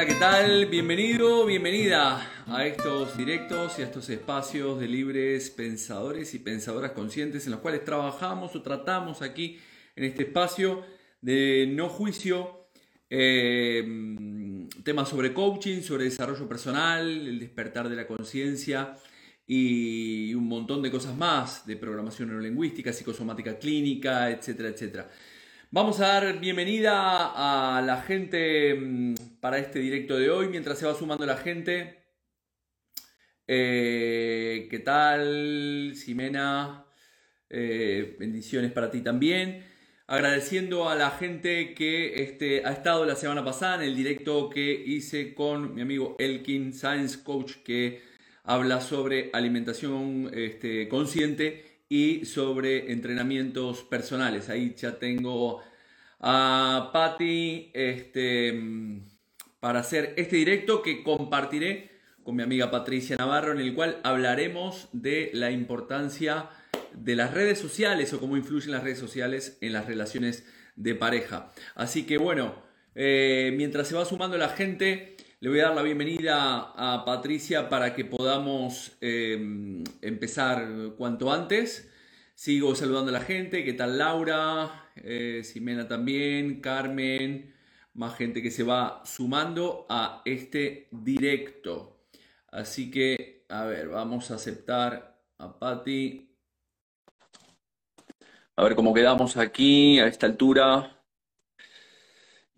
Hola, ¿qué tal? Bienvenido, bienvenida a estos directos y a estos espacios de libres pensadores y pensadoras conscientes en los cuales trabajamos o tratamos aquí en este espacio de no juicio, eh, temas sobre coaching, sobre desarrollo personal, el despertar de la conciencia y un montón de cosas más, de programación neurolingüística, psicosomática clínica, etcétera, etcétera. Vamos a dar bienvenida a la gente mm, para este directo de hoy, mientras se va sumando la gente. Eh, ¿Qué tal, Ximena? Eh, bendiciones para ti también. Agradeciendo a la gente que este, ha estado la semana pasada en el directo que hice con mi amigo Elkin, Science Coach, que habla sobre alimentación este, consciente y sobre entrenamientos personales. Ahí ya tengo a Patti este, para hacer este directo que compartiré con mi amiga Patricia Navarro, en el cual hablaremos de la importancia de las redes sociales o cómo influyen las redes sociales en las relaciones de pareja. Así que bueno, eh, mientras se va sumando la gente, le voy a dar la bienvenida a Patricia para que podamos em, empezar cuanto antes. Sigo saludando a la gente. ¿Qué tal Laura? Eh, Ximena también, Carmen, más gente que se va sumando a este directo. Así que, a ver, vamos a aceptar a Patti. A ver cómo quedamos aquí a esta altura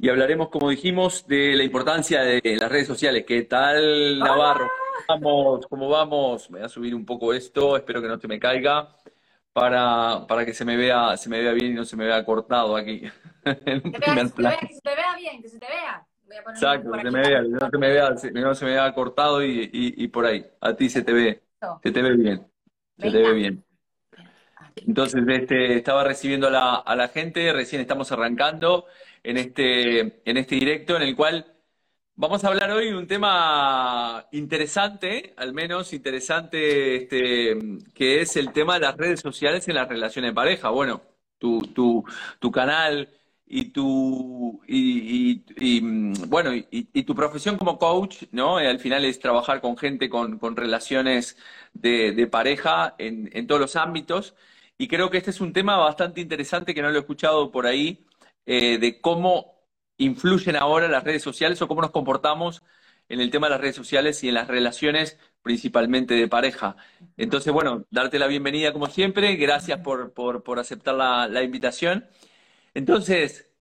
y hablaremos, como dijimos, de la importancia de las redes sociales. ¿Qué tal, Navarro? Vamos, ¿Cómo vamos? Me voy a subir un poco esto, espero que no se me caiga, para, para que se me vea, se me vea bien y no se me vea cortado aquí. que, se te vea bien, que se te vea. Exacto, que se me vea, no se me vea, no se me vea cortado y, y, por ahí. A ti se te ve, se te ve bien. Se te ve bien. Entonces, este, estaba recibiendo a la, a la gente, recién estamos arrancando en este, en este directo en el cual vamos a hablar hoy de un tema interesante, al menos interesante, este, que es el tema de las redes sociales en las relaciones de pareja. Bueno, tu, tu, tu canal y tu y, y, bueno y, tu profesión como coach no al final es trabajar con gente con, con relaciones de, de pareja en, en, todos los ámbitos y creo que este es un tema bastante interesante que no lo he escuchado por ahí eh, de cómo influyen ahora las redes sociales o cómo nos comportamos en el tema de las redes sociales y en las relaciones principalmente de pareja. Entonces, bueno, darte la bienvenida como siempre, gracias por, por, aceptar la, la, invitación. Entonces,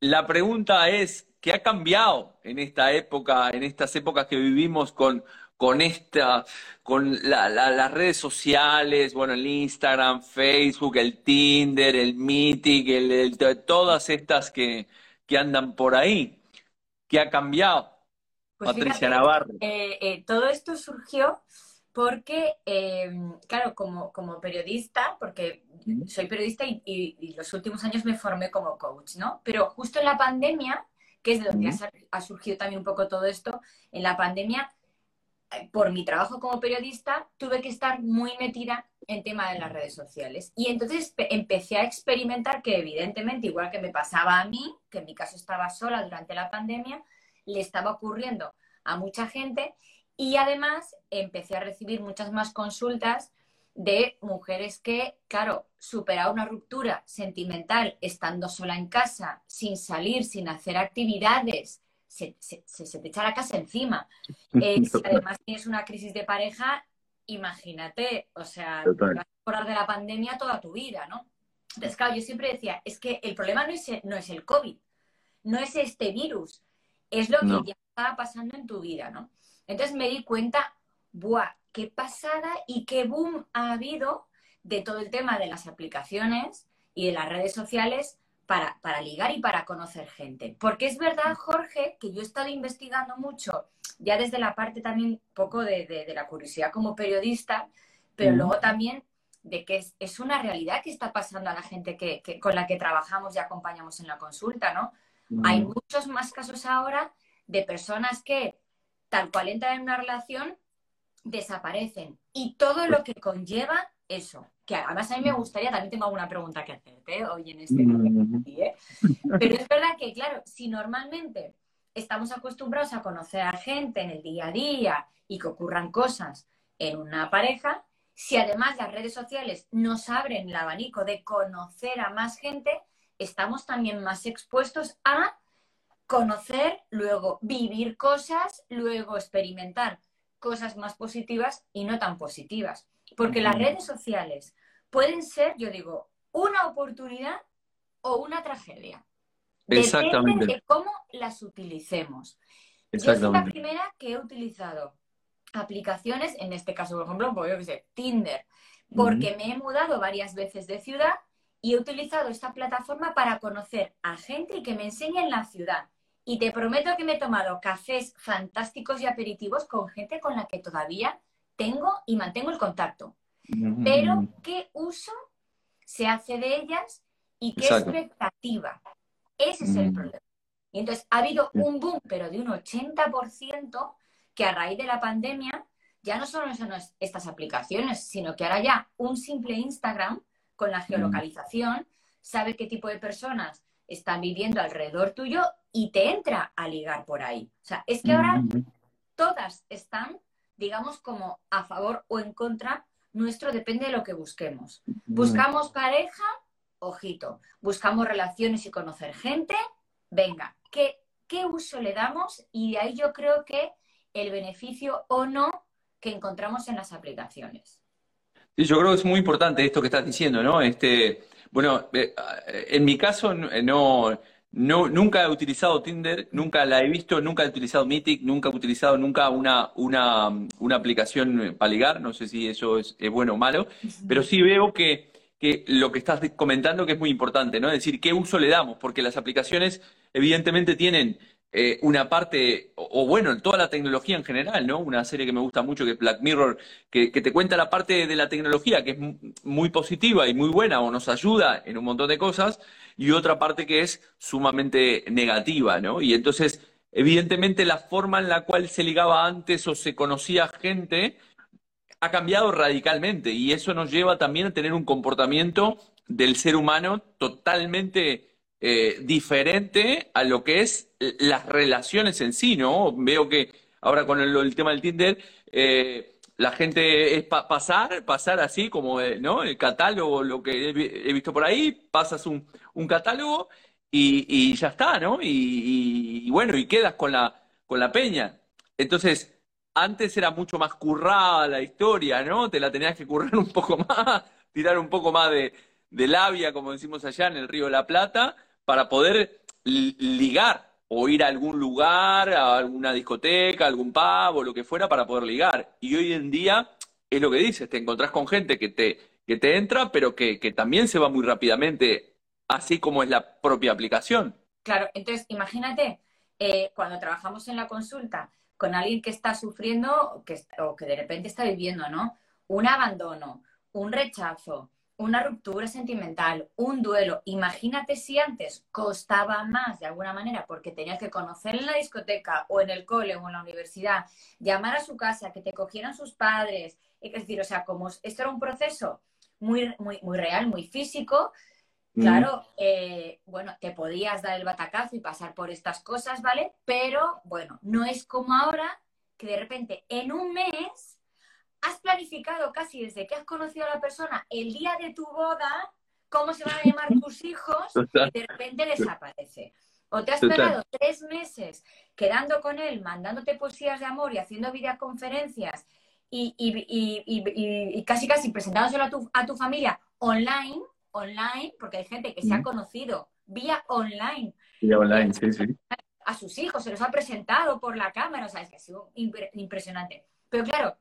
la pregunta es, ¿qué ha cambiado en esta época, en estas épocas que vivimos con, con esta, con las redes sociales, bueno, el Instagram, Facebook, el Tinder, el Meeting, el, todas estas que, que, andan por ahí. ¿Qué ha cambiado? Pues Patricia Navarro. Eh, eh, todo esto surgió porque, eh, claro, como, como periodista, porque soy periodista y, los últimos años me formé como coach, ¿no? Pero justo en la pandemia, que es de donde ha surgido también un poco todo esto, en la pandemia por mi trabajo como periodista, tuve que estar muy metida en tema de las redes sociales. Y entonces empecé a experimentar que evidentemente, igual que me pasaba a mí, que en mi caso estaba sola durante la pandemia, le estaba ocurriendo a mucha gente y además empecé a recibir muchas más consultas de mujeres que, claro, superar una ruptura sentimental estando sola en casa, sin salir, sin hacer actividades, se, se, te echa la casa encima. Eh, si además tienes una crisis de pareja, imagínate, o sea, te vas a de la pandemia toda tu vida, ¿no? Entonces, claro, yo siempre decía, es que el problema no es, no es el COVID, no es este virus, es lo que ya estaba pasando en tu vida, ¿no? Entonces me di cuenta, ¡buah! ¡Qué pasada y qué boom ha habido de todo el tema de las aplicaciones y de las redes sociales para, para, ligar y para conocer gente. Porque es verdad, Jorge, que yo he estado investigando mucho, ya desde la parte también poco de, de, la curiosidad como periodista, pero luego también de que es, es, una realidad que está pasando a la gente que, que, con la que trabajamos y acompañamos en la consulta, ¿no? Hay muchos más casos ahora de personas que, tal cual entran en una relación, desaparecen. Y todo lo que conlleva eso que además a mí me gustaría, también tengo alguna pregunta que hacerte hoy en este momento. ¿eh? Pero es verdad que, claro, si normalmente estamos acostumbrados a conocer a gente en el día a día y que ocurran cosas en una pareja, si además las redes sociales nos abren el abanico de conocer a más gente, estamos también más expuestos a conocer, luego vivir cosas, luego experimentar cosas más positivas y no tan positivas. Porque las redes sociales pueden ser, yo digo, una oportunidad o una tragedia. Exactamente. Depende de cómo las utilicemos. Yo soy la primera que he utilizado aplicaciones, en este caso, por ejemplo, pues yo que sé, Tinder, porque me he mudado varias veces de ciudad y he utilizado esta plataforma para conocer a gente y que me enseñen la ciudad. Y te prometo que me he tomado cafés fantásticos y aperitivos con gente con la que todavía tengo y mantengo el contacto. Pero, ¿qué uso se hace de ellas y qué expectativa? Ese es el problema. Y entonces ha habido un boom, pero de un 80%, que a raíz de la pandemia ya no solo son estas aplicaciones, sino que ahora ya un simple Instagram con la geolocalización sabe qué tipo de personas están viviendo alrededor tuyo y te entra a ligar por ahí. O sea, es que ahora todas están, digamos, como a favor o en contra nuestro, depende de lo que busquemos. Buscamos pareja, ojito. Buscamos relaciones y conocer gente, venga, ¿qué, qué uso le damos? Y de ahí yo creo que el beneficio o no que encontramos en las aplicaciones. Sí, yo creo que es muy importante esto que estás diciendo, ¿no? Este, bueno, eh, en mi caso no, no, nunca he utilizado Tinder, nunca la he visto, nunca he utilizado Mythic, nunca he utilizado nunca una, una, una aplicación para ligar, no sé si eso es, bueno o malo, pero sí veo que, que, lo que estás comentando que es muy importante, ¿no? Es decir, ¿qué uso le damos? Porque las aplicaciones evidentemente tienen eh, una parte, o, bueno, toda la tecnología en general, ¿no? Una serie que me gusta mucho, que es Black Mirror, que, te cuenta la parte de la tecnología, que es muy positiva y muy buena, o nos ayuda en un montón de cosas, y otra parte que es sumamente negativa, ¿no? Y entonces, evidentemente, la forma en la cual se ligaba antes o se conocía gente ha cambiado radicalmente, y eso nos lleva también a tener un comportamiento del ser humano totalmente eh, diferente a lo que es las relaciones en sí, ¿no? Veo que ahora con el, tema del Tinder, eh, la gente es pasar, pasar así como, eh, ¿no? El catálogo, lo que he, visto por ahí, pasas un, catálogo y, ya está, ¿no? Y, bueno, y quedas con la, con la peña. Entonces, antes era mucho más currada la historia, ¿no? Te la tenías que currar un poco más, tirar un poco más de, de labia, como decimos allá en el Río de la Plata, para poder ligar o ir a algún lugar, a alguna discoteca, algún pub o lo que fuera para poder ligar. Y hoy en día es lo que dices, te encontrás con gente que te, que te entra, pero que, también se va muy rápidamente, así como es la propia aplicación. Claro, entonces imagínate, eh, cuando trabajamos en la consulta con alguien que está sufriendo que, o que de repente está viviendo, ¿no? Un abandono, un rechazo, una ruptura sentimental, un duelo. Imagínate si antes costaba más de alguna manera porque tenías que conocer en la discoteca o en el cole o en la universidad, llamar a su casa, que te cogieran sus padres. Es decir, o sea, como esto era un proceso muy, muy, muy real, muy físico, Claro, eh, bueno, te podías dar el batacazo y pasar por estas cosas, ¿vale? Pero bueno, no es como ahora que de repente en un mes has planificado casi desde que has conocido a la persona el día de tu boda, cómo se van a llamar tus hijos, y de repente desaparece. O te has esperado tres meses quedando con él, mandándote poesías de amor y haciendo videoconferencias y, y, casi casi presentándoselo a tu, a tu familia online, online, porque hay gente que se ha conocido vía online. Vía online, sí, sí. A sus hijos, se los ha presentado por la cámara, o sea, es que ha sido impresionante. Pero claro,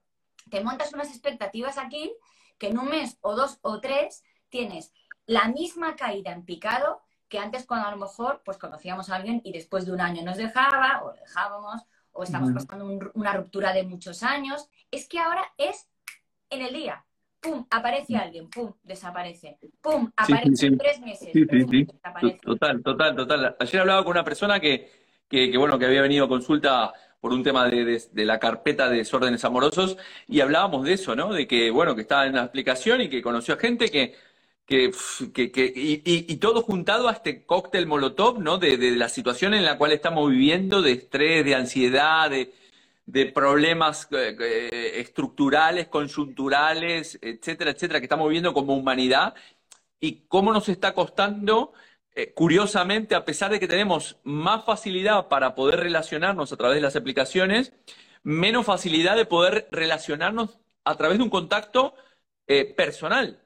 te montas unas expectativas aquí que en un mes o dos o tres tienes la misma caída en picado que antes cuando a lo mejor pues conocíamos a alguien y después de un año nos dejaba o dejábamos o estamos pasando una ruptura de muchos años. Es que ahora es en el día. ¡Pum! Aparece alguien, ¡pum! Desaparece. ¡Pum! Aparece en tres meses. Total, total, total. Ayer hablaba con una persona que, que, bueno, que había venido a consulta por un tema de, la carpeta de desórdenes amorosos y hablábamos de eso, ¿no? De que, bueno, que estaba en la aplicación y que conoció a gente que, que, y, todo juntado a este cóctel molotov, ¿no? De, la situación en la cual estamos viviendo, de estrés, de ansiedad, de, problemas eh, eh, estructurales, coyunturales, etcétera, etcétera, que estamos viviendo como humanidad, y cómo nos está costando, eh, curiosamente, a pesar de que tenemos más facilidad para poder relacionarnos a través de las aplicaciones, menos facilidad de poder relacionarnos a través de un contacto personal.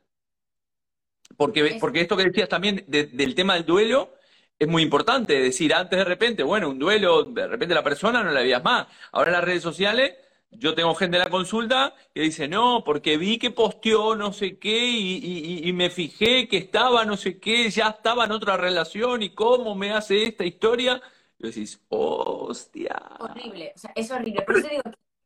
Porque, porque esto que decías también del tema del duelo es muy importante. decir, antes de repente, bueno, un duelo, de repente la persona no la veías más. Ahora las redes sociales, yo tengo gente en la consulta que dice, no, porque vi que posteó no sé qué y, me fijé que estaba no sé qué, ya estaba en otra relación y cómo me hace esta historia. Y decís, hostia. Horrible, o sea, es horrible. Por eso digo,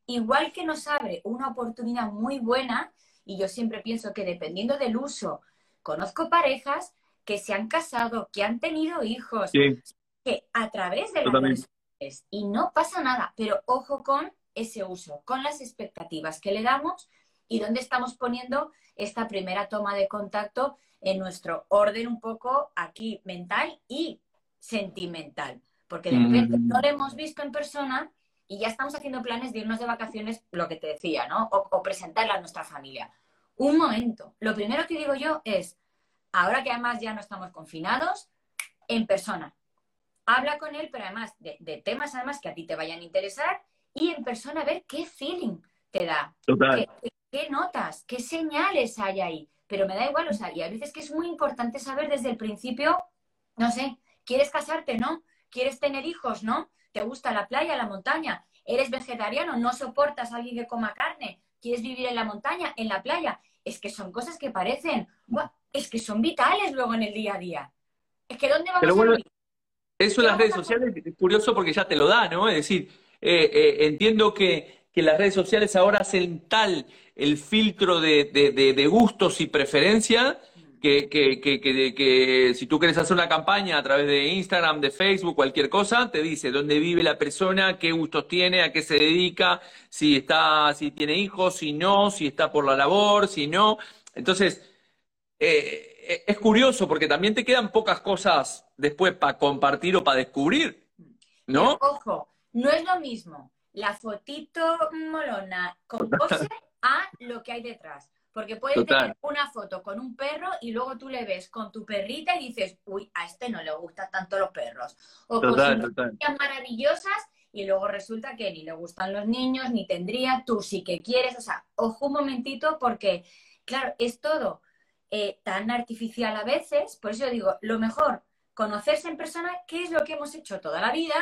igual que nos abre una oportunidad muy buena, y yo siempre pienso que dependiendo del uso Conozco parejas que se han casado, que han tenido hijos, que a través de las redes y no pasa nada, pero ojo con ese uso, con las expectativas que le damos y dónde estamos poniendo esta primera toma de contacto en nuestro orden un poco aquí mental y sentimental. Porque de repente no lo hemos visto en persona y ya estamos haciendo planes de irnos de vacaciones, lo que te decía, ¿no? O, o presentarla a nuestra familia un momento. Lo primero que digo yo es, ahora que además ya no estamos confinados, en persona. Habla con él, pero además de, temas además que a ti te vayan a interesar y en persona ver qué feeling te da. Qué, notas, qué señales hay ahí. Pero me da igual, o sea, y a veces que es muy importante saber desde el principio, no sé, ¿quieres casarte? ¿No? ¿Quieres tener hijos? ¿No? ¿Te gusta la playa, la montaña? ¿Eres vegetariano? ¿No soportas a alguien que coma carne? ¿Quieres vivir en la montaña, en la playa? Es que son cosas que parecen, es que son vitales luego en el día a día. Es que ¿dónde vamos a vivir? Eso en las redes sociales es curioso porque ya te lo da, ¿no? Es decir, eh, eh, entiendo que, que, las redes sociales ahora hacen tal el filtro de, de gustos y preferencias que, que, que, que, si tú quieres hacer una campaña a través de Instagram, de Facebook, cualquier cosa, te dice dónde vive la persona, qué gustos tiene, a qué se dedica, si está, si tiene hijos, si no, si está por la labor, si no. Entonces, eh, es curioso porque también te quedan pocas cosas después para compartir o para descubrir, ¿no? ojo, no es lo mismo la fotito molona con pose a lo que hay detrás. Porque puedes tener una foto con un perro y luego tú le ves con tu perrita y dices, uy, a este no le gustan tanto los perros. O con maravillosas y luego resulta que ni le gustan los niños, ni tendría, tú sí que quieres. O sea, ojo un momentito porque, claro, es todo eh, tan artificial a veces. Por eso digo, lo mejor, conocerse en persona, qué es lo que hemos hecho toda la vida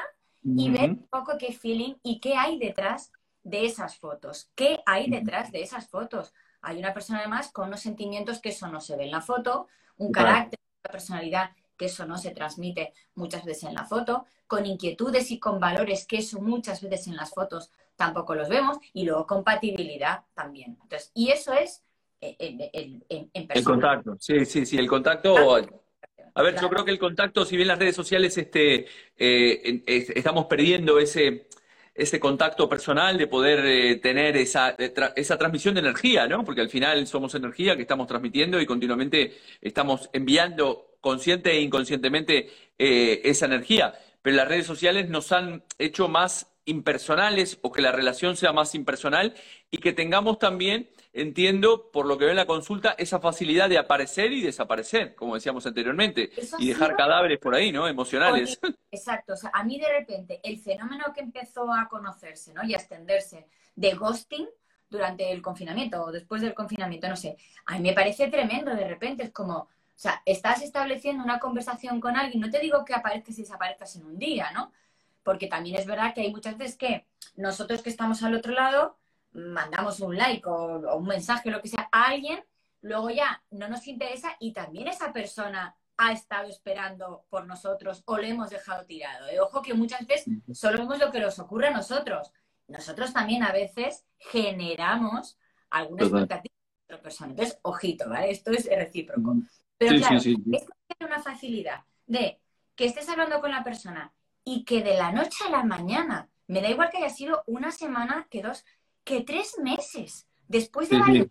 y ver un poco qué feeling y qué hay detrás de esas fotos. ¿Qué hay detrás de esas fotos? Hay una persona además con unos sentimientos que eso no se ve en la foto, un carácter, una personalidad que eso no se transmite muchas veces en la foto, con inquietudes y con valores que eso muchas veces en las fotos tampoco los vemos, y luego compatibilidad también. Entonces, y eso es eh, el, el contacto, sí, sí, sí, el contacto. A ver, yo creo que el contacto, si bien las redes sociales este, eh, estamos perdiendo ese, ese contacto personal, de poder eh, tener esa, esa transmisión de energía, ¿no? Porque al final somos energía que estamos transmitiendo y continuamente estamos enviando consciente e inconscientemente eh, esa energía. Pero las redes sociales nos han hecho más impersonales o que la relación sea más impersonal y que tengamos también entiendo, por lo que veo en la consulta, esa facilidad de aparecer y desaparecer, como decíamos anteriormente, y dejar cadáveres por ahí, ¿no? Emocionales. exacto, o sea, a mí de repente el fenómeno que empezó a conocerse, ¿no? Y a extenderse de ghosting durante el confinamiento o después del confinamiento, no sé, a mí me parece tremendo de repente, es como, o sea, estás estableciendo una conversación con alguien, no te digo que aparezcas y desaparezcas en un día, ¿no? Porque también es verdad que hay muchas veces que nosotros que estamos al otro lado, mandamos un like o, un mensaje, lo que sea, a alguien, luego ya no nos interesa y también esa persona ha estado esperando por nosotros o le hemos dejado tirado. ¿eh? Ojo que muchas veces solo vemos lo que nos ocurre a nosotros. Nosotros también a veces generamos alguna expectativa de otra persona. Entonces, ojito, ¿vale? Esto es recíproco. Pero claro, sí, es una facilidad de que estés hablando con la persona y que de la noche a la mañana, me da igual que haya sido una semana que dos, que tres meses después de varios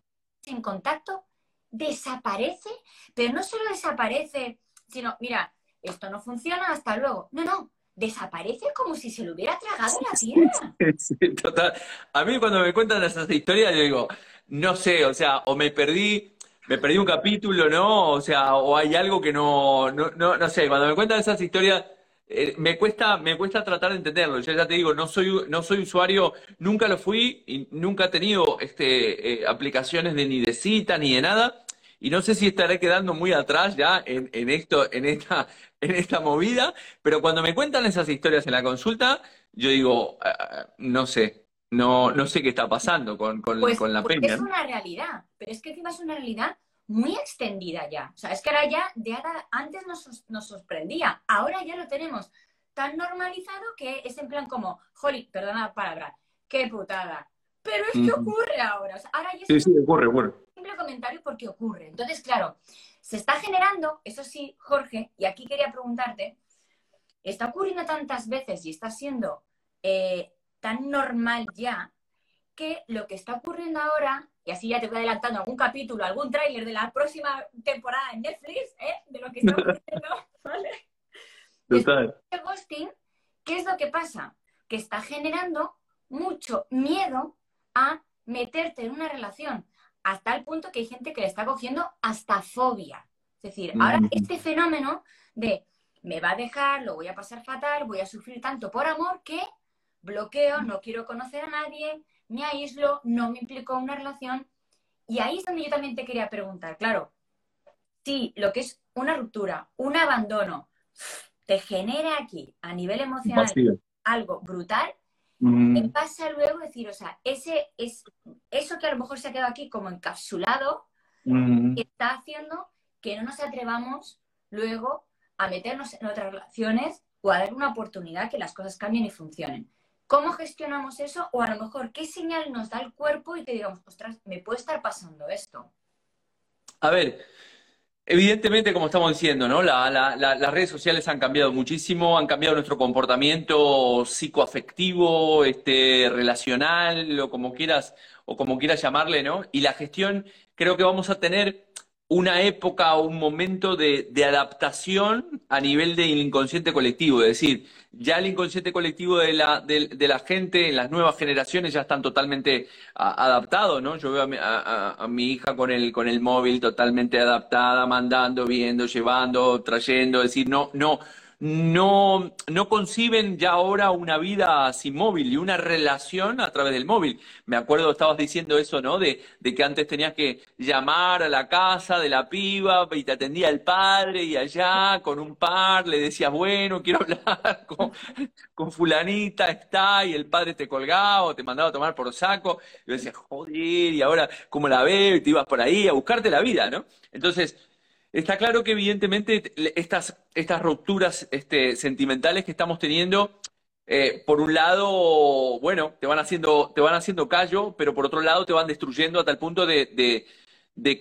en contacto, desaparece, pero no solo desaparece, sino, mira, esto no funciona, hasta luego. No, no, desaparece como si se lo hubiera tragado la tierra. Sí, total. A mí cuando me cuentan esas historias, yo digo, no sé, o sea, o me perdí, me perdí un capítulo, ¿no? O sea, o hay algo que no, no, no, no sé, cuando me cuentan esas historias, eh, me cuesta, me cuesta tratar de entenderlo. Yo ya te digo, no soy, no soy usuario, nunca lo fui y nunca he tenido este, eh, aplicaciones de ni de cita ni de nada. Y no sé si estaré quedando muy atrás ya en, en esto, en esta, en esta movida, pero cuando me cuentan esas historias en la consulta, yo digo, ah, no sé, no, no sé qué está pasando con, con, pues, con la pues peña. Es una realidad, pero es que encima es una realidad muy extendida ya. O sea, es que ahora ya, de antes nos, nos sorprendía, ahora ya lo tenemos tan normalizado que es en plan como, joli, perdona la palabra, qué putada. Pero es que ocurre ahora. O sea, ahora ya sí, sí, ocurre, ocurre simple comentario porque ocurre. Entonces, claro, se está generando, eso sí, Jorge, y aquí quería preguntarte, está ocurriendo tantas veces y está siendo eh, tan normal ya que lo que está ocurriendo ahora, y así ya te voy adelantando algún capítulo, algún tráiler de la próxima temporada en Netflix, ¿eh? de lo que está ocurriendo, ¿vale? Total. Este ghosting, ¿qué es lo que pasa? Que está generando mucho miedo a meterte en una relación hasta el punto que hay gente que le está cogiendo hasta fobia. Es decir, ahora este fenómeno de me va a dejar, lo voy a pasar fatal, voy a sufrir tanto por amor que bloqueo, no quiero conocer a nadie, me aíslo, no me implico en una relación. Y ahí es donde yo también te quería preguntar, claro, si lo que es una ruptura, un abandono, te genera aquí a nivel emocional algo brutal, ¿Qué pasa luego? decir, o sea, ese, es, eso que a lo mejor se ha quedado aquí como encapsulado, está haciendo que no nos atrevamos luego a meternos en otras relaciones o a dar una oportunidad que las cosas cambien y funcionen. ¿Cómo gestionamos eso? O a lo mejor, ¿qué señal nos da el cuerpo y que digamos, ostras, me puede estar pasando esto? A ver, Evidentemente, como estamos diciendo, ¿no? las redes sociales han cambiado muchísimo, han cambiado nuestro comportamiento psicoafectivo, este, relacional, o como quieras, o como quieras llamarle, ¿no? Y la gestión, creo que vamos a tener una época o un momento de, adaptación a nivel del inconsciente colectivo. Es decir, ya el inconsciente colectivo de la, de, la gente en las nuevas generaciones ya están totalmente adaptados, ¿no? Yo veo a mi, hija con el, con el móvil totalmente adaptada, mandando, viendo, llevando, trayendo. Es decir, no, no no, no conciben ya ahora una vida sin móvil y una relación a través del móvil. Me acuerdo, estabas diciendo eso, ¿no? De, de que antes tenías que llamar a la casa de la piba y te atendía el padre y allá con un par le decías, bueno, quiero hablar con, con fulanita, está, y el padre te colgaba o te mandaba a tomar por saco. Y yo decía, joder, y ahora, ¿cómo la veo? Y te ibas por ahí a buscarte la vida, ¿no? Entonces, Está claro que evidentemente estas, estas rupturas este, sentimentales que estamos teniendo, eh, por un lado, bueno, te van haciendo, te van haciendo callo, pero por otro lado te van destruyendo a tal punto de,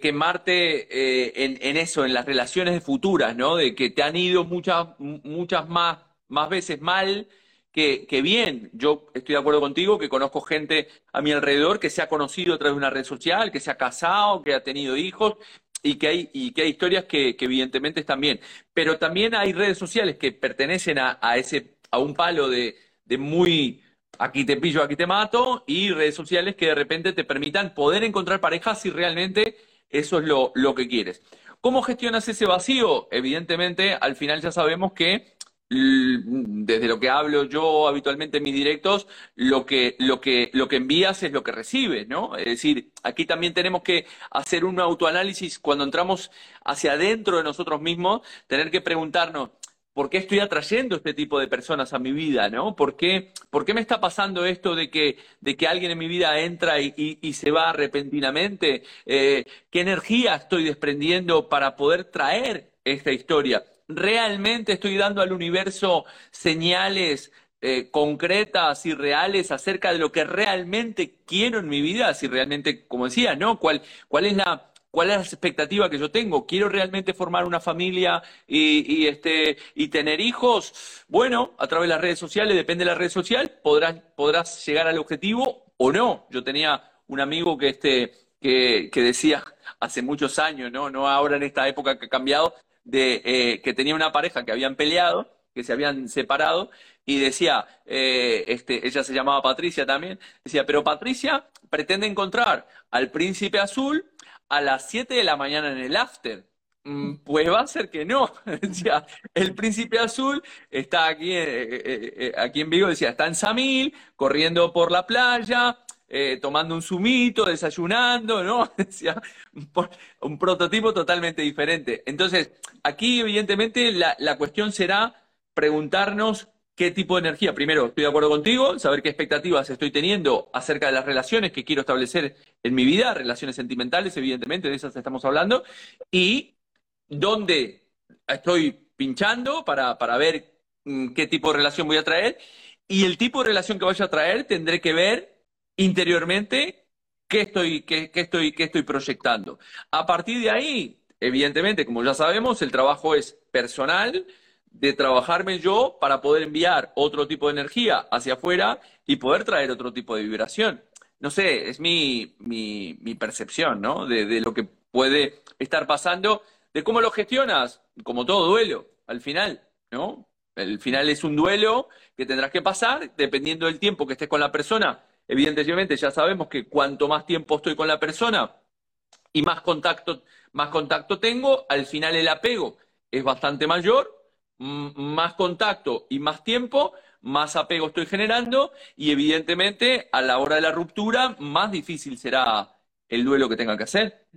quemarte eh, en, en, eso, en las relaciones futuras, ¿no? De que te han ido muchas, muchas más, más veces mal que, que, bien. Yo estoy de acuerdo contigo que conozco gente a mi alrededor que se ha conocido a través de una red social, que se ha casado, que ha tenido hijos y que hay, y que hay historias que, evidentemente están bien. Pero también hay redes sociales que pertenecen a, ese, a un palo de, de muy aquí te pillo, aquí te mato, y redes sociales que de repente te permitan poder encontrar parejas si realmente eso es lo, lo que quieres. ¿Cómo gestionas ese vacío? Evidentemente, al final ya sabemos que desde lo que hablo yo habitualmente en mis directos, lo que, lo que, lo que envías es lo que recibes, ¿no? Es decir, aquí también tenemos que hacer un autoanálisis cuando entramos hacia adentro de nosotros mismos, tener que preguntarnos, ¿por qué estoy atrayendo este tipo de personas a mi vida, ¿no? ¿Por qué, por qué me está pasando esto de que, de que alguien en mi vida entra y, y, se va repentinamente? Eh, ¿Qué energía estoy desprendiendo para poder traer esta historia? Realmente estoy dando al universo señales eh, concretas y reales acerca de lo que realmente quiero en mi vida, si realmente, como decía, ¿no? ¿Cuál, es la expectativa que yo tengo? ¿Quiero realmente formar una familia este, y tener hijos? Bueno, a través de las redes sociales, depende de la red social, podrás, podrás llegar al objetivo o no. Yo tenía un amigo que este, que, decía hace muchos años, ¿no? No ahora en esta época que ha cambiado, de eh, que tenía una pareja que habían peleado, que se habían separado, y decía, eh, este, ella se llamaba Patricia también, decía, pero Patricia pretende encontrar al príncipe azul a las 7 de la mañana en el after. Mm, pues va a ser que no. Decía, el príncipe azul está aquí, eh, aquí en Vigo, decía, está en Samil, corriendo por la playa, eh, tomando un zumito, desayunando, ¿no? Un prototipo totalmente diferente. Entonces, aquí evidentemente la, la cuestión será preguntarnos qué tipo de energía. Primero, estoy de acuerdo contigo, saber qué expectativas estoy teniendo acerca de las relaciones que quiero establecer en mi vida, relaciones sentimentales, evidentemente, de esas estamos hablando, y dónde estoy pinchando para, para ver mm, qué tipo de relación voy a traer, y el tipo de relación que vaya a traer tendré que ver interiormente qué estoy, qué, estoy, qué estoy proyectando. A partir de ahí, evidentemente, como ya sabemos, el trabajo es personal, de trabajarme yo para poder enviar otro tipo de energía hacia afuera y poder traer otro tipo de vibración. No sé, es mi, percepción, ¿no? De, de, lo que puede estar pasando, de cómo lo gestionas, como todo duelo, al final, ¿no? El final es un duelo que tendrás que pasar, dependiendo del tiempo que estés con la persona, Evidentemente ya sabemos que cuanto más tiempo estoy con la persona y más contacto, más contacto tengo, al final el apego es bastante mayor, más contacto y más tiempo, más apego estoy generando y evidentemente a la hora de la ruptura más difícil será el duelo que tenga que hacer.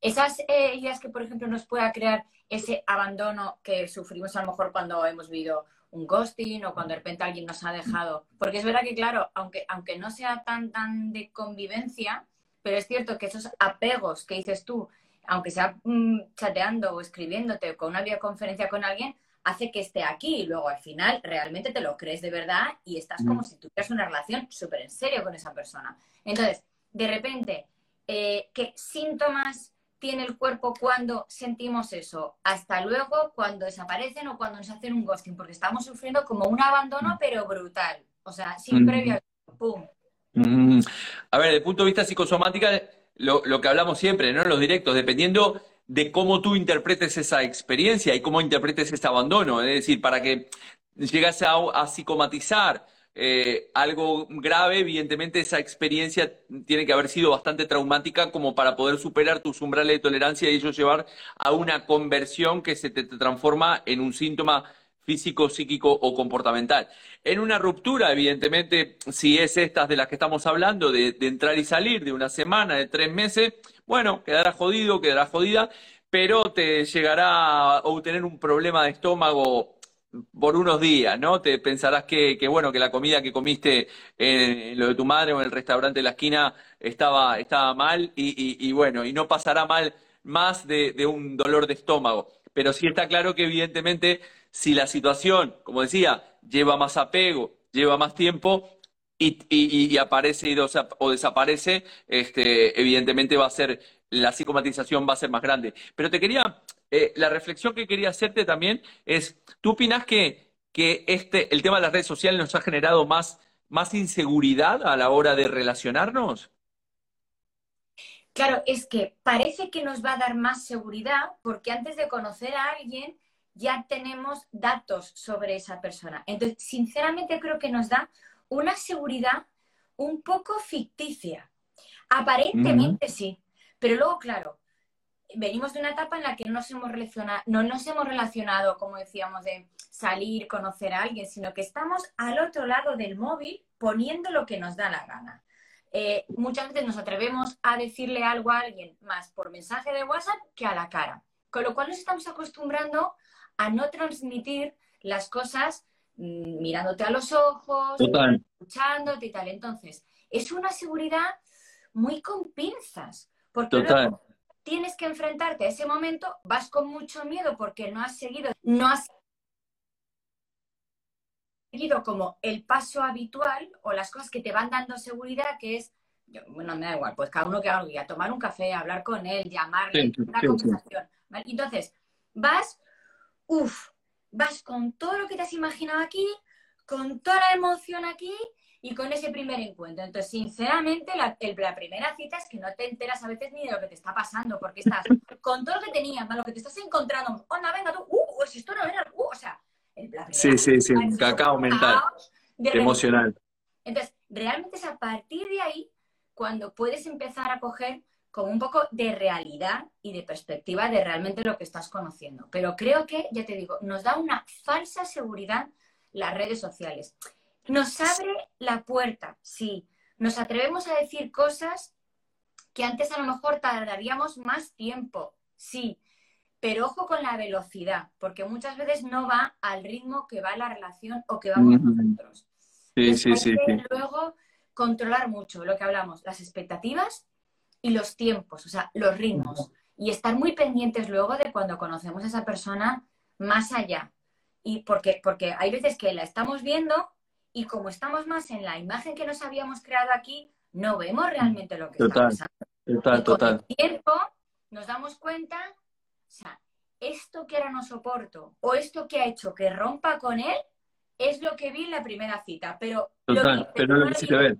Esas eh, ideas que, por ejemplo, nos pueda crear ese abandono que sufrimos a lo mejor cuando hemos vivido un ghosting o cuando de repente alguien nos ha dejado. Porque es verdad que, claro, aunque, aunque no sea tan, tan de convivencia, pero es cierto que esos apegos que dices tú, aunque sea mm, chateando o escribiéndote con una videoconferencia con alguien, hace que esté aquí y luego al final realmente te lo crees de verdad y estás como mm. si tuvieras una relación súper en serio con esa persona. Entonces, de repente, eh, ¿qué síntomas tiene el cuerpo cuando sentimos eso. Hasta luego, cuando desaparecen o cuando nos hacen un ghosting, porque estamos sufriendo como un abandono, mm. pero brutal. O sea, sin mm. previo. ¡Pum! Mm. A ver, desde el punto de vista psicosomática, lo, lo, que hablamos siempre, ¿no? Los directos, dependiendo de cómo tú interpretes esa experiencia y cómo interpretes ese abandono. Es decir, para que llegas a, a psicomatizar eh, algo grave, evidentemente esa experiencia tiene que haber sido bastante traumática como para poder superar tus umbrales de tolerancia y ello llevar a una conversión que se te, transforma en un síntoma físico, psíquico o comportamental. En una ruptura, evidentemente, si es estas de las que estamos hablando, de, de entrar y salir de una semana, de tres meses, bueno, quedará jodido, quedará jodida, pero te llegará a obtener un problema de estómago por unos días, ¿no? Te pensarás que, bueno, que la comida que comiste en, lo de tu madre o en el restaurante de la esquina estaba, estaba mal y, bueno, y no pasará mal más de, un dolor de estómago. Pero sí está claro que evidentemente si la situación, como decía, lleva más apego, lleva más tiempo y, aparece o desaparece, este, evidentemente va a ser, la psicomatización va a ser más grande. Pero te quería eh, la reflexión que quería hacerte también es, ¿tú opinas que, que este, el tema de las redes sociales nos ha generado más, más inseguridad a la hora de relacionarnos? Claro, es que parece que nos va a dar más seguridad porque antes de conocer a alguien ya tenemos datos sobre esa persona. Entonces, sinceramente creo que nos da una seguridad un poco ficticia. Aparentemente sí, pero luego, claro, venimos de una etapa en la que no nos hemos relacionado, no nos hemos relacionado, como decíamos, de salir, conocer a alguien, sino que estamos al otro lado del móvil poniendo lo que nos da la gana. Eh, muchas veces nos atrevemos a decirle algo a alguien más por mensaje de WhatsApp que a la cara, con lo cual nos estamos acostumbrando a no transmitir las cosas mm, mirándote a los ojos, escuchándote y tal. Entonces, es una seguridad muy con pinzas, porque tienes que enfrentarte a ese momento, vas con mucho miedo porque no has seguido, no has seguido como el paso habitual o las cosas que te van dando seguridad, que es, bueno, me da igual, pues cada uno que haga, a tomar un café, hablar con él, llamarle, una conversación. Entonces, vas, uff, vas con todo lo que te has imaginado aquí, con toda la emoción aquí, y con ese primer encuentro. Entonces, sinceramente, la, la, primera cita es que no te enteras a veces ni de lo que te está pasando, porque estás con todo lo que tenías, lo que te estás encontrando, onda, venga tú, uh, si esto no era, uh, o sea, la sí, sí, sí, cacao mental, emocional. Entonces, realmente es a partir de ahí cuando puedes empezar a coger como un poco de realidad y de perspectiva de realmente lo que estás conociendo. Pero creo que, ya te digo, nos da una falsa seguridad las redes sociales. Nos abre la puerta, sí. Nos atrevemos a decir cosas que antes a lo mejor tardaríamos más tiempo, sí. Pero ojo con la velocidad, porque muchas veces no va al ritmo que va la relación o que vamos nosotros. Sí, sí, sí, sí. Luego controlar mucho lo que hablamos, las expectativas y los tiempos, o sea, los ritmos. Y estar muy pendientes luego de cuando conocemos a esa persona más allá. Y porque, porque hay veces que la estamos viendo y como estamos más en la imagen que nos habíamos creado aquí, no vemos realmente lo que está pasando. Total, total. Con el tiempo nos damos cuenta, o sea, esto que ahora no soporto o esto que ha hecho que rompa con él es lo que vi en la primera cita, pero... Total, pero no lo quisiste ver.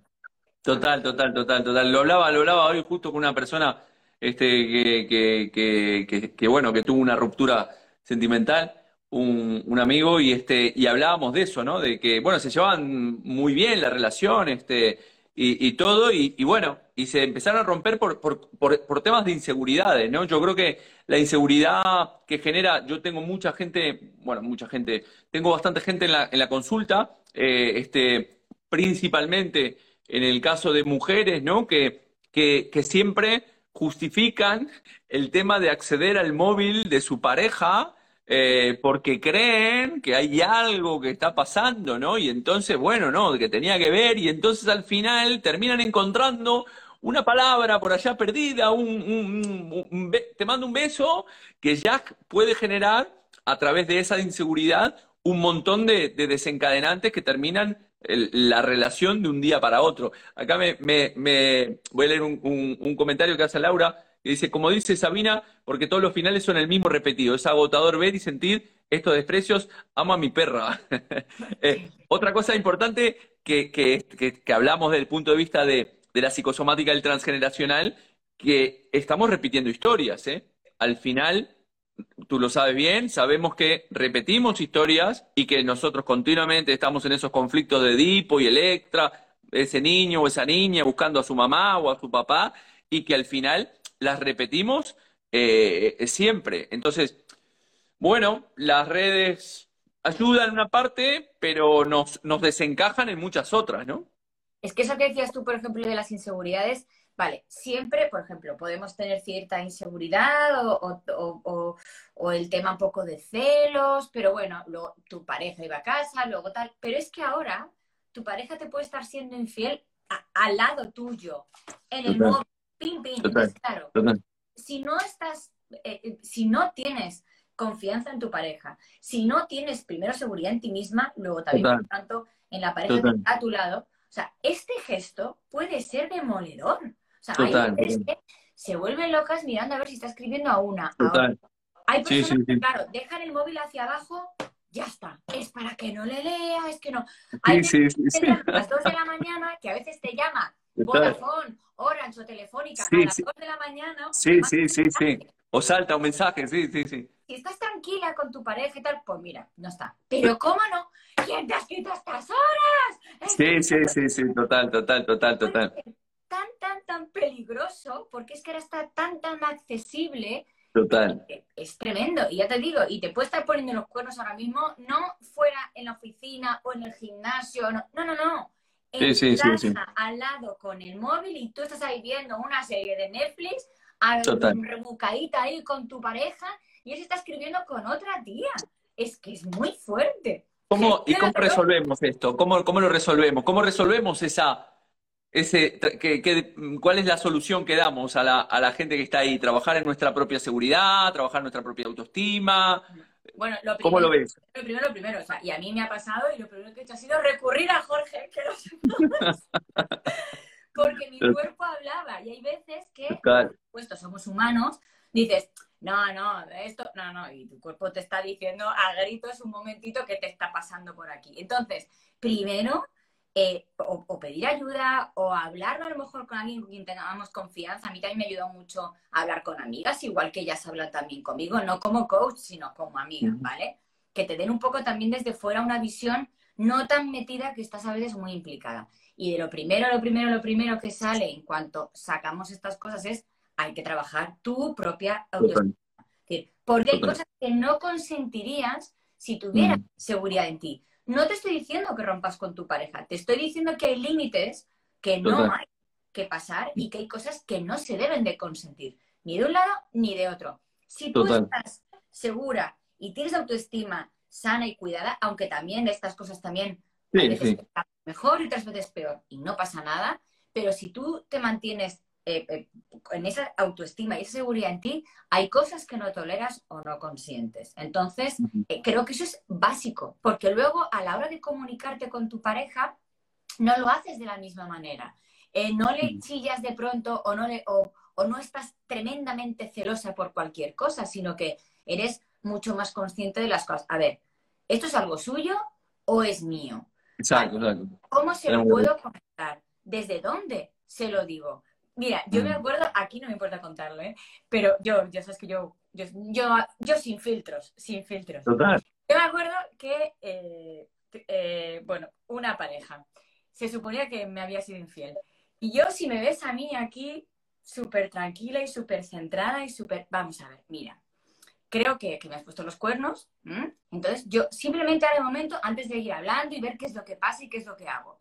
Total, total, total, total. Lo hablaba, lo hablaba hoy justo con una persona este, que, que, que, que bueno, que tuvo una ruptura sentimental, un, amigo, y este, y hablábamos de eso, ¿no? De que, bueno, se llevaban muy bien la relación, este, y, todo, y, bueno, y se empezaron a romper por, por, por, temas de inseguridades, ¿no? Yo creo que la inseguridad que genera, yo tengo mucha gente, bueno, mucha gente, tengo bastante gente en la, en la consulta, eh, este, principalmente en el caso de mujeres, ¿no? Que, que siempre justifican el tema de acceder al móvil de su pareja eh, porque creen que hay algo que está pasando, ¿no? Y entonces, bueno, no, que tenía que ver, y entonces al final terminan encontrando una palabra por allá perdida, un, un, te mando un beso, que ya puede generar a través de esa inseguridad un montón de, de desencadenantes que terminan la relación de un día para otro. Acá me, me, me voy a leer un, comentario que hace Laura, que dice, como dice Sabina, porque todos los finales son el mismo repetido. Es agotador ver y sentir estos desprecios. Amo a mi perra. eh, otra cosa importante que, que, que, que, hablamos desde el punto de vista de, de la psicosomática del transgeneracional, que estamos repitiendo historias. ¿eh? Al final tú lo sabes bien, sabemos que repetimos historias y que nosotros continuamente estamos en esos conflictos de Edipo y Electra, ese niño o esa niña buscando a su mamá o a su papá, y que al final las repetimos eh, siempre. Entonces, bueno, las redes ayudan en una parte, pero nos, nos desencajan en muchas otras, ¿no? Es que eso que decías tú, por ejemplo, de las inseguridades, Vale, siempre, por ejemplo, podemos tener cierta inseguridad o, el tema un poco de celos, pero bueno, luego tu pareja iba a casa, luego tal. Pero es que ahora tu pareja te puede estar siendo infiel al lado tuyo, en el móvil, pim, pim. claro, si no estás, eh, eh, si no tienes confianza en tu pareja, si no tienes primero seguridad en ti misma, luego también, por tanto, en la pareja que está a tu lado, o sea, este gesto puede ser demoledor. O sea, hay veces que se vuelven locas mirando a ver si está escribiendo a una. A Hay personas que, claro, dejan el móvil hacia abajo, ya está. Es para que no le lea, es que no. Hay veces que a las 2 de la mañana que a veces te llama Vodafone, Orange o Telefónica a las 2 de la mañana. Sí, sí, sí, sí. O salta un mensaje, sí, sí, sí. Si estás tranquila con tu pareja y tal, pues mira, no está. Pero ¿cómo no? ¿Quién te ha escrito a estas horas? Sí, sí, sí, sí, total, total, total, total tan, tan, tan peligroso, porque es que ahora está tan, tan accesible. Total. Es tremendo. Y ya te digo, y te puede estar poniendo los cuernos ahora mismo, no fuera en la oficina o en el gimnasio, no, no, no. no. En sí, casa, sí, al lado con el móvil y tú estás ahí viendo una serie de Netflix, rebucadita ahí con tu pareja y él se está escribiendo con otra tía. Es que es muy fuerte. ¿Cómo, ¿Y cómo resolvemos esto? ¿Cómo, ¿Cómo lo resolvemos? ¿Cómo resolvemos esa ese, que, ¿cuál es la solución que damos a la, a la gente que está ahí? ¿Trabajar en nuestra propia seguridad? ¿Trabajar en nuestra propia autoestima? Bueno, lo primero, ¿Cómo lo ves? Lo primero, lo primero, o sea, y a mí me ha pasado y lo primero que he hecho ha sido recurrir a Jorge, que lo Porque mi cuerpo hablaba y hay veces que, puesto somos humanos, dices, no, no, esto, no, no, y tu cuerpo te está diciendo a gritos un momentito que te está pasando por aquí. Entonces, primero eh, o, pedir ayuda o hablarlo a lo mejor con alguien con quien tengamos confianza. A mí también me ayudó mucho hablar con amigas, igual que ellas hablan también conmigo, no como coach, sino como amiga, ¿vale? Que te den un poco también desde fuera una visión no tan metida que estás a veces muy implicada. Y de lo primero, lo primero, lo primero que sale en cuanto sacamos estas cosas es hay que trabajar tu propia autoestima. Porque hay cosas que no consentirías si tuvieras seguridad en ti. No te estoy diciendo que rompas con tu pareja, te estoy diciendo que hay límites que no hay que pasar y que hay cosas que no se deben de consentir, ni de un lado ni de otro. Si tú estás segura y tienes autoestima sana y cuidada, aunque también estas cosas también mejor y otras veces peor y no pasa nada, pero si tú te mantienes eh, eh, en esa autoestima y esa seguridad en ti, hay cosas que no toleras o no consientes. Entonces, eh, creo que eso es básico, porque luego a la hora de comunicarte con tu pareja, no lo haces de la misma manera. no le chillas de pronto o no, le, o, no estás tremendamente celosa por cualquier cosa, sino que eres mucho más consciente de las cosas. A ver, ¿esto es algo suyo o es mío? Exacto, exacto. ¿Cómo se lo puedo conectar? ¿Desde dónde se lo digo? Mira, yo me mm. acuerdo, aquí no me importa contarlo, ¿eh? Pero yo, ya sabes que yo, yo, yo, sin filtros, sin filtros. Total. Yo me acuerdo que, eh, eh, bueno, una pareja, se suponía que me había sido infiel. Y yo, si me ves a mí aquí, súper tranquila y súper centrada y súper... Vamos a ver, mira, creo que, me has puesto los cuernos. Entonces, yo simplemente ahora de momento, antes de ir hablando y ver qué es lo que pasa y qué es lo que hago,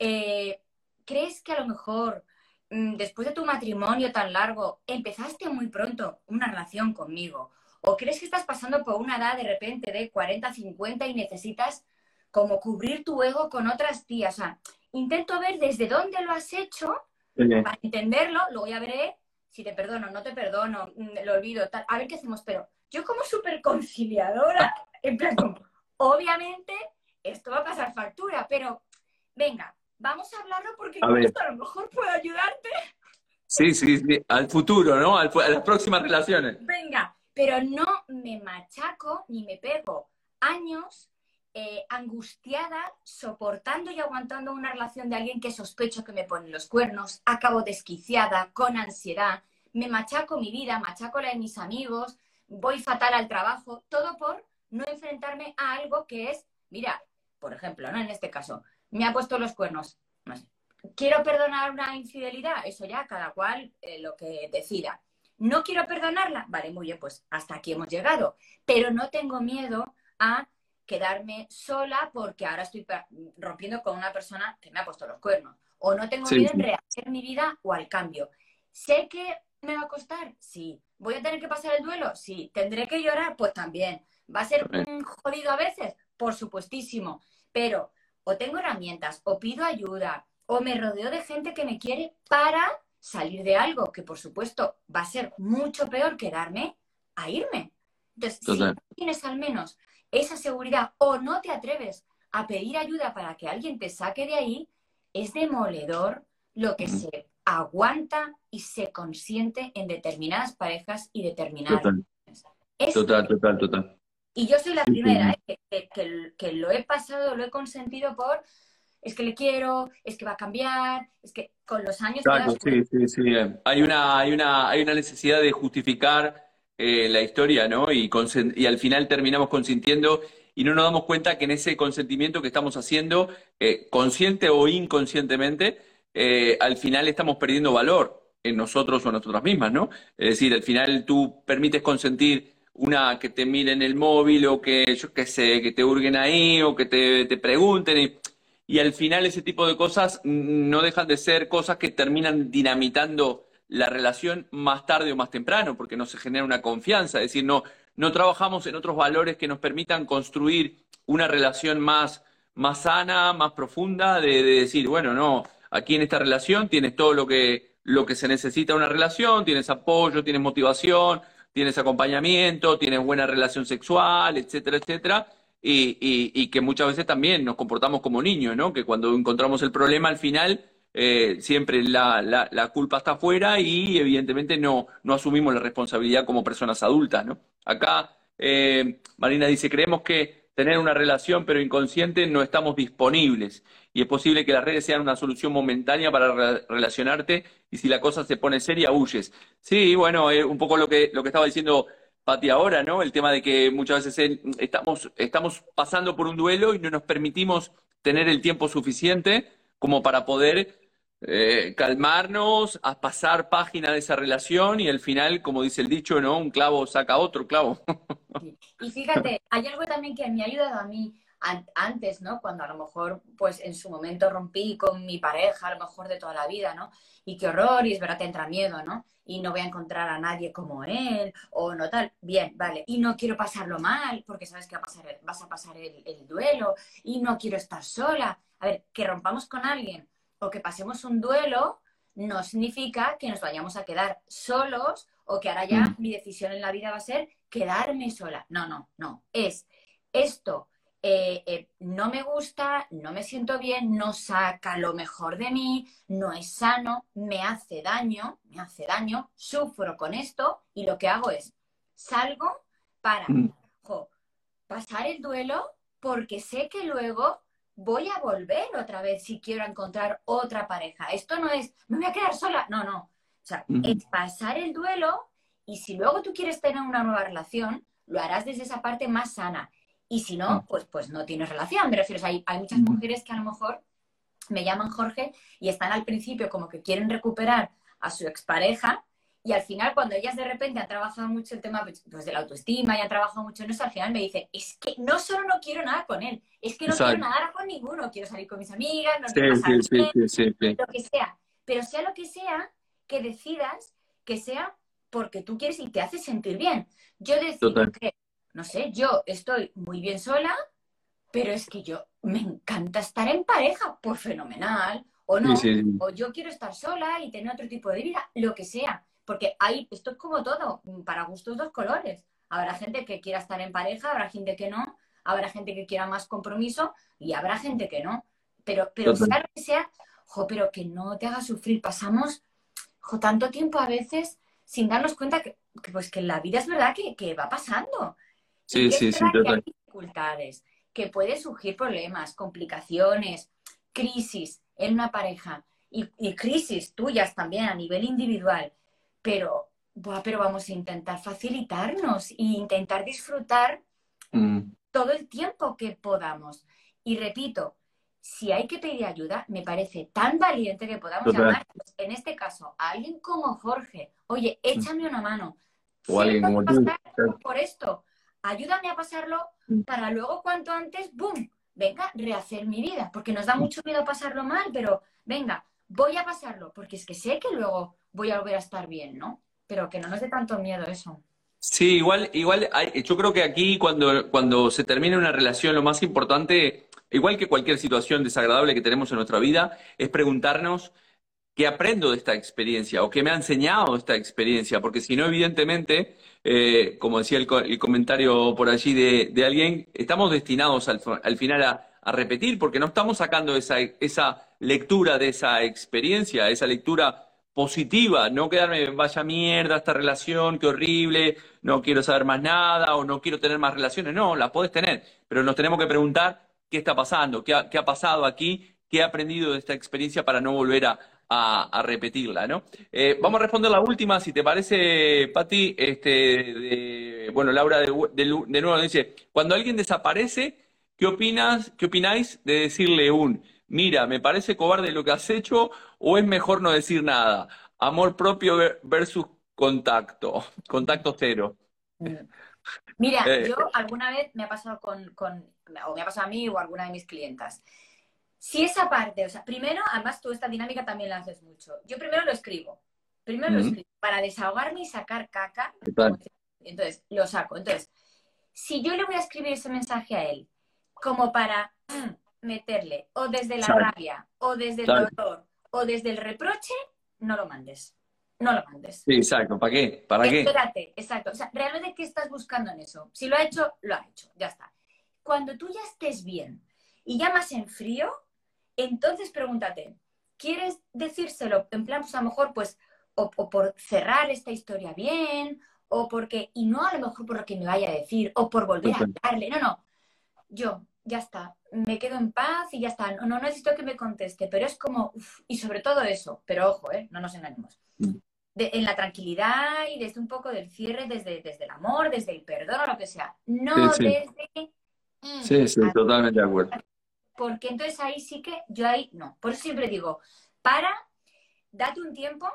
eh, ¿crees que a lo mejor después de tu matrimonio tan largo, empezaste muy pronto una relación conmigo, o crees que estás pasando por una edad de repente de 40, 50 y necesitas como cubrir tu ego con otras tías. O sea, intento ver desde dónde lo has hecho para entenderlo, luego ya veré si te perdono, no te perdono, mm, lo olvido, tal, a ver qué hacemos. Pero yo como súper conciliadora, en plan, obviamente esto va a pasar factura, pero venga, vamos a hablarlo porque a, a lo mejor puedo ayudarte. Sí, sí, sí, al futuro, ¿no? a las próximas relaciones. Venga, pero no me machaco ni me pego años eh, angustiada, soportando y aguantando una relación de alguien que sospecho que me pone los cuernos, acabo desquiciada, con ansiedad, me machaco mi vida, machaco la de mis amigos, voy fatal al trabajo, todo por no enfrentarme a algo que es, mira, por ejemplo, ¿no? En este caso, me ha puesto los cuernos. ¿Quiero perdonar una infidelidad? Eso ya, cada cual eh, lo que decida. ¿No quiero perdonarla? Vale, muy bien, pues hasta aquí hemos llegado. Pero no tengo miedo a quedarme sola porque ahora estoy rompiendo con una persona que me ha puesto los cuernos. O no tengo miedo en rehacer mi vida o al cambio. ¿Sé que me va a costar? Sí. ¿Voy a tener que pasar el duelo? Sí. ¿Tendré que llorar? Pues también. ¿Va a ser un jodido a veces? Por supuestísimo. Pero o tengo herramientas, o pido ayuda, o me rodeo de gente que me quiere para salir de algo que, por supuesto, va a ser mucho peor quedarme a irme. Entonces, si no tienes al menos esa seguridad o no te atreves a pedir ayuda para que alguien te saque de ahí, es demoledor lo que se aguanta y se consiente en determinadas parejas y determinadas. total, total, total. Y yo soy la primera ¿eh? que, lo he pasado, lo he consentido por, es que le quiero, es que va a cambiar, es que con los años... Claro, sí, sí, sí. Hay una, hay una, hay una necesidad de justificar eh, la historia, ¿no? Y, y al final terminamos consintiendo y no nos damos cuenta que en ese consentimiento que estamos haciendo, eh, consciente o inconscientemente, al final estamos perdiendo valor en nosotros o en nosotras mismas, ¿no? Es decir, al final tú permites consentir una que te miren el móvil o que yo qué sé, que te hurguen ahí o que te, te pregunten. Y, al final ese tipo de cosas no dejan de ser cosas que terminan dinamitando la relación más tarde o más temprano, porque no se genera una confianza, es decir, no, no trabajamos en otros valores que nos permitan construir una relación más, más sana, más profunda, de, de decir, bueno, no, aquí en esta relación tienes todo lo que, lo que se necesita una relación, tienes apoyo, tienes motivación, tienes acompañamiento, tienes buena relación sexual, etcétera, etcétera, y, que muchas veces también nos comportamos como niños, ¿no? Que cuando encontramos el problema al final eh, siempre la, culpa está afuera y evidentemente no, no asumimos la responsabilidad como personas adultas, ¿no? Acá eh, Marina dice, creemos que tener una relación, pero inconsciente no estamos disponibles. Y es posible que las redes sean una solución momentánea para relacionarte y si la cosa se pone seria, huyes. Sí, bueno, eh, un poco lo que, lo que estaba diciendo Pati ahora, ¿no? El tema de que muchas veces estamos, estamos pasando por un duelo y no nos permitimos tener el tiempo suficiente como para poder eh, calmarnos, a pasar página de esa relación y al final, como dice el dicho, ¿no? Un clavo saca otro clavo. Y fíjate, hay algo también que me ha ayudado a mí antes, ¿no? Cuando a lo mejor, pues en su momento rompí con mi pareja, a lo mejor de toda la vida, ¿no? Y qué horror, y es verdad, te entra miedo, ¿no? Y no voy a encontrar a nadie como él, o no tal. Bien, vale. Y no quiero pasarlo mal, porque sabes que va a pasar, vas a pasar el, el duelo, y no quiero estar sola. A ver, que rompamos con alguien o que pasemos un duelo, no significa que nos vayamos a quedar solos o que ahora ya mm. mi decisión en la vida va a ser quedarme sola. No, no, no. Es esto. Eh, eh, no me gusta, no me siento bien, no saca lo mejor de mí, no es sano, me hace daño, me hace daño, sufro con esto y lo que hago es salgo para mm. pasar el duelo porque sé que luego voy a volver otra vez si quiero encontrar otra pareja. Esto no es, me voy a quedar sola, no, no. O sea, es pasar el duelo y si luego tú quieres tener una nueva relación, lo harás desde esa parte más sana. Y si no, pues, pues no tienes relación. Me refiero, hay, hay muchas mujeres que a lo mejor me llaman Jorge y están al principio como que quieren recuperar a su expareja y al final cuando ellas de repente han trabajado mucho el tema pues, pues de la autoestima y han trabajado mucho en eso, al final me dicen, es que no solo no quiero nada con él, es que no quiero nada con ninguno, quiero salir con mis amigas, no quiero pasar lo que sea. Pero sea lo que sea, que decidas que sea porque tú quieres y te hace sentir bien. Yo decido que, no sé, yo estoy muy bien sola, pero es que yo me encanta estar en pareja, pues fenomenal. O no, o yo quiero estar sola y tener otro tipo de vida, lo que sea. Porque hay, esto es como todo, para gustos dos colores. Habrá gente que quiera estar en pareja, habrá gente que no, habrá gente que quiera más compromiso y habrá gente que no. Pero, pero lo que sea, jo, pero que no te haga sufrir. Pasamos jo, tanto tiempo a veces sin darnos cuenta que, pues que la vida es verdad que, va pasando. Sí, sí, sí, que hay dificultades, que pueden surgir problemas, complicaciones, crisis en una pareja y, crisis tuyas también a nivel individual. Pero, pero vamos a intentar facilitarnos e intentar disfrutar mm. todo el tiempo que podamos. Y repito, si hay que pedir ayuda, me parece tan valiente que podamos llamar, pues, en este caso, a alguien como Jorge. Oye, échame una mano. O alguien como Por esto, ayúdame a pasarlo mm. para luego, cuanto antes, ¡boom! Venga, rehacer mi vida. Porque nos da mm. mucho miedo pasarlo mal, pero venga, voy a pasarlo. Porque es que sé que luego voy a volver a estar bien, ¿no? Pero que no nos dé tanto miedo eso. Sí, igual, igual, yo creo que aquí cuando, cuando se termina una relación, lo más importante igual que cualquier situación desagradable que tenemos en nuestra vida, es preguntarnos qué aprendo de esta experiencia o qué me ha enseñado esta experiencia, porque si no, evidentemente, eh, como decía el, comentario por allí de, alguien, estamos destinados al, final a, repetir, porque no estamos sacando esa, lectura de esa experiencia, esa lectura positiva, no quedarme, vaya mierda esta relación, qué horrible, no quiero saber más nada o no quiero tener más relaciones. No, las podés tener, pero nos tenemos que preguntar qué está pasando, qué ha, pasado aquí, qué he aprendido de esta experiencia para no volver a, repetirla, ¿no? Eh, vamos a responder la última, si te parece, Pati. Este, bueno, Laura de, nuevo dice, cuando alguien desaparece, ¿qué opinas, qué opináis de decirle un, mira, me parece cobarde lo que has hecho, o es mejor no decir nada? Amor propio versus contacto, contacto cero. Mira, eh, yo alguna vez me ha pasado con, o me ha pasado a mí o a alguna de mis clientas. Si esa parte, o sea, primero, además tú esta dinámica también la haces mucho. Yo primero lo escribo. Primero lo escribo para desahogarme y sacar caca. Entonces, lo saco. Entonces, si yo le voy a escribir ese mensaje a él, como para mm, meterle, o desde la rabia, o desde el dolor, o desde el reproche, no lo mandes no lo mandes. Sí, exacto. ¿Para qué? ¿Para qué? Espérate, exacto. O sea, realmente, ¿qué estás buscando en eso? Si lo ha hecho, lo ha hecho. Ya está. Cuando tú ya estés bien y llamas en frío, entonces pregúntate, ¿quieres decírselo? En plan, pues a lo mejor, pues, o, por cerrar esta historia bien, o porque, y no a lo mejor por lo que me vaya a decir, o por volver a hablarle. No, no. yo, ya está, me quedo en paz y ya está, no, no necesito que me conteste, pero es como, y sobre todo eso, pero ojo, ¿eh? no nos engañemos. Mm. en la tranquilidad y desde un poco del cierre, desde, desde el amor, desde el perdón o lo que sea. No desde... Sí, sí, totalmente de acuerdo. Porque entonces ahí sí que yo ahí no. Por eso siempre digo, para, date un tiempo,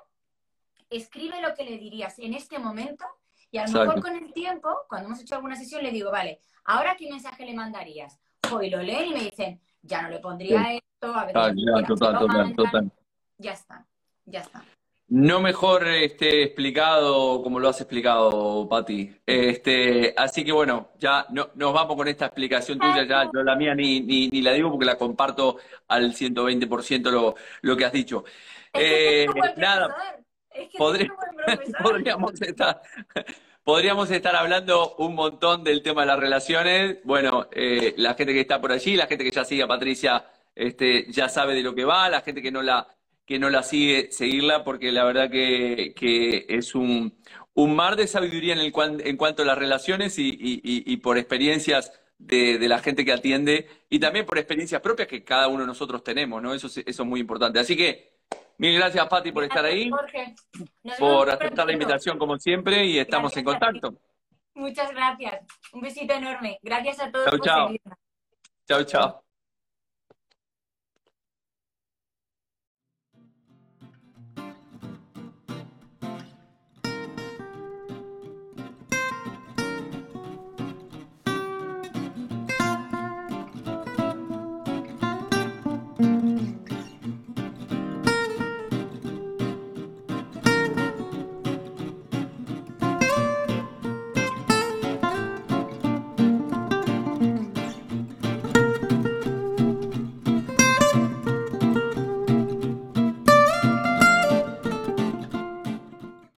escribe lo que le dirías en este momento y a lo mejor con el tiempo, cuando hemos hecho alguna sesión, le digo, vale, ahora qué mensaje le mandarías. y lo leen y me dicen, ya no le pondría esto, a ver. Ah, ya, total, total, total. Ya está, ya está. No mejor este, explicado como lo has explicado, Pati. Este, así que bueno, ya no, nos vamos con esta explicación tuya. Ya yo la mía ni, ni, ni la digo porque la comparto al 120% lo, lo que has dicho. Eh, nada, podríamos estar podríamos estar hablando un montón del tema de las relaciones. Bueno, eh, la gente que está por allí, la gente que ya sigue a Patricia, este, ya sabe de lo que va, la gente que no la, que no la sigue, seguirla, porque la verdad que, es un, mar de sabiduría en, el en cuanto a las relaciones y, por experiencias de, la gente que atiende y también por experiencias propias que cada uno de nosotros tenemos, ¿no? Eso, eso es muy importante. Así que Mil gracias, Pati, por estar ahí, por aceptar la invitación como siempre y estamos en contacto. Muchas gracias. Un besito enorme. Gracias a todos chau, por chao. Chao, chao.